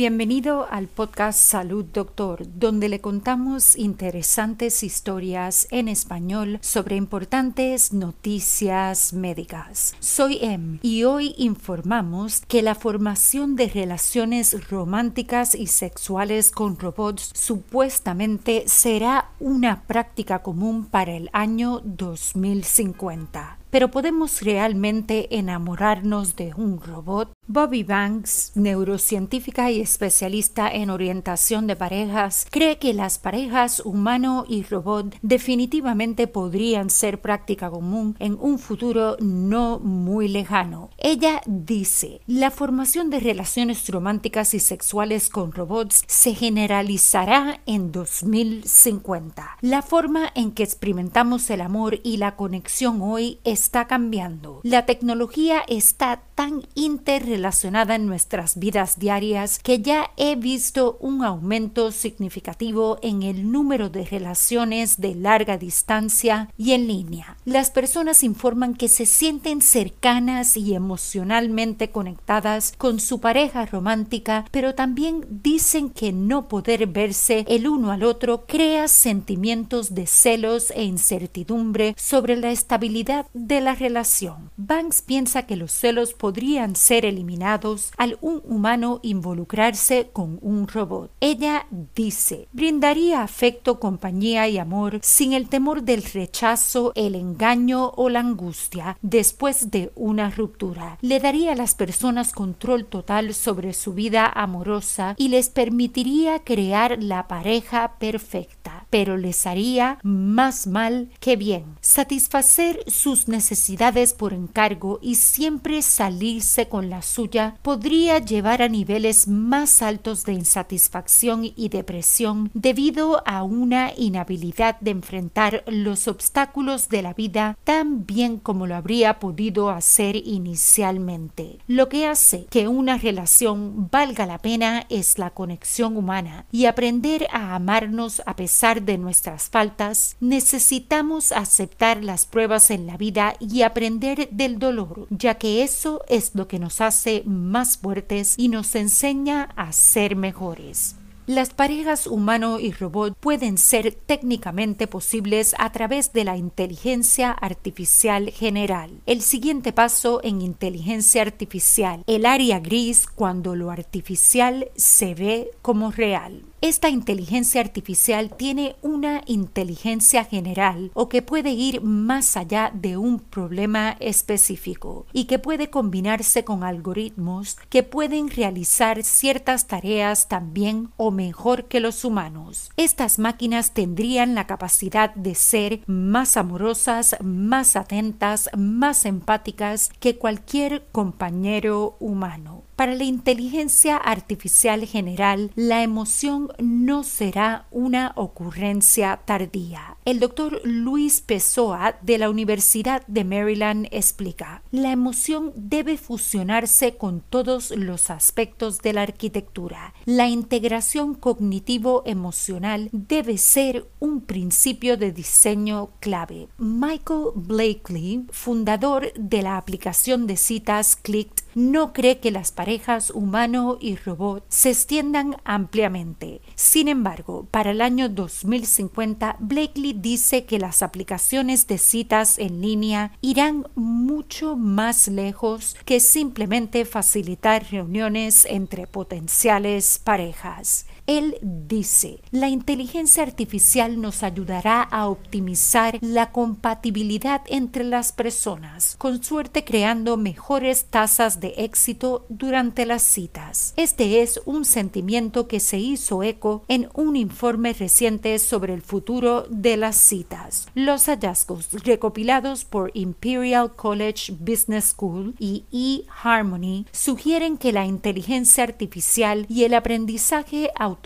Bienvenido al podcast Salud Doctor, donde le contamos interesantes historias en español sobre importantes noticias médicas. Soy Em y hoy informamos que la formación de relaciones románticas y sexuales con robots supuestamente será una práctica común para el año 2050 pero ¿podemos realmente enamorarnos de un robot? Bobby Banks, neurocientífica y especialista en orientación de parejas, cree que las parejas humano y robot definitivamente podrían ser práctica común en un futuro no muy lejano. Ella dice, la formación de relaciones románticas y sexuales con robots se generalizará en 2050. La forma en que experimentamos el amor y la conexión hoy está cambiando. La tecnología está tan interrelacionada en nuestras vidas diarias que ya he visto un aumento significativo en el número de relaciones de larga distancia y en línea. Las personas informan que se sienten cercanas y emocionalmente conectadas con su pareja romántica, pero también dicen que no poder verse el uno al otro crea sentimientos de celos e incertidumbre sobre la estabilidad de la relación. Banks piensa que los celos podrían ser eliminados al un humano involucrarse con un robot. Ella dice, brindaría afecto, compañía y amor sin el temor del rechazo, el engaño o la angustia después de una ruptura. Le daría a las personas control total sobre su vida amorosa y les permitiría crear la pareja perfecta, pero les haría más mal que bien. Satisfacer sus necesidades por encargo y siempre salir con la suya podría llevar a niveles más altos de insatisfacción y depresión debido a una inhabilidad de enfrentar los obstáculos de la vida tan bien como lo habría podido hacer inicialmente. Lo que hace que una relación valga la pena es la conexión humana y aprender a amarnos a pesar de nuestras faltas. Necesitamos aceptar las pruebas en la vida y aprender del dolor, ya que eso es lo que nos hace más fuertes y nos enseña a ser mejores. Las parejas humano y robot pueden ser técnicamente posibles a través de la inteligencia artificial general. El siguiente paso en inteligencia artificial, el área gris cuando lo artificial se ve como real. Esta inteligencia artificial tiene una inteligencia general o que puede ir más allá de un problema específico y que puede combinarse con algoritmos que pueden realizar ciertas tareas también o mejor que los humanos. Estas máquinas tendrían la capacidad de ser más amorosas, más atentas, más empáticas que cualquier compañero humano. Para la inteligencia artificial general, la emoción no será una ocurrencia tardía. El doctor Luis Pessoa de la Universidad de Maryland explica, la emoción debe fusionarse con todos los aspectos de la arquitectura. La integración cognitivo-emocional debe ser un principio de diseño clave. Michael Blakely, fundador de la aplicación de citas Clicked, no cree que las parejas humano y robot se extiendan ampliamente. Sin embargo, para el año 2050, Blakely dice que las aplicaciones de citas en línea irán mucho más lejos que simplemente facilitar reuniones entre potenciales parejas. Él dice, la inteligencia artificial nos ayudará a optimizar la compatibilidad entre las personas, con suerte creando mejores tasas de éxito durante las citas. Este es un sentimiento que se hizo eco en un informe reciente sobre el futuro de las citas. Los hallazgos recopilados por Imperial College Business School y eHarmony sugieren que la inteligencia artificial y el aprendizaje automático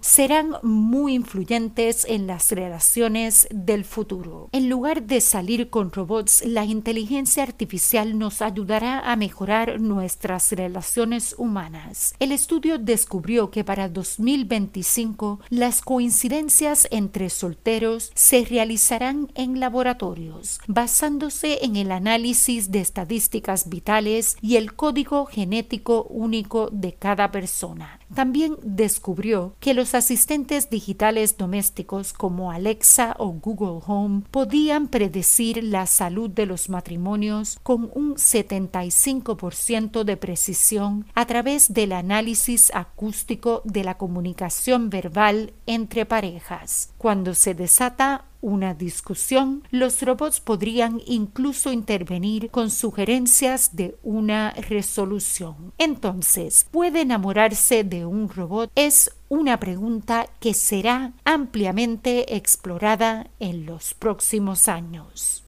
serán muy influyentes en las relaciones del futuro. En lugar de salir con robots, la inteligencia artificial nos ayudará a mejorar mejorar nuestras relaciones humanas. El estudio descubrió que para 2025 las coincidencias entre solteros se realizarán en laboratorios, basándose en el análisis de estadísticas vitales y el código genético único de cada persona. También descubrió que los asistentes digitales domésticos como Alexa o Google Home podían predecir la salud de los matrimonios con un 75% de precisión a través del análisis acústico de la comunicación verbal entre parejas. Cuando se desata una discusión, los robots podrían incluso intervenir con sugerencias de una resolución. Entonces, ¿puede enamorarse de un robot? Es una pregunta que será ampliamente explorada en los próximos años.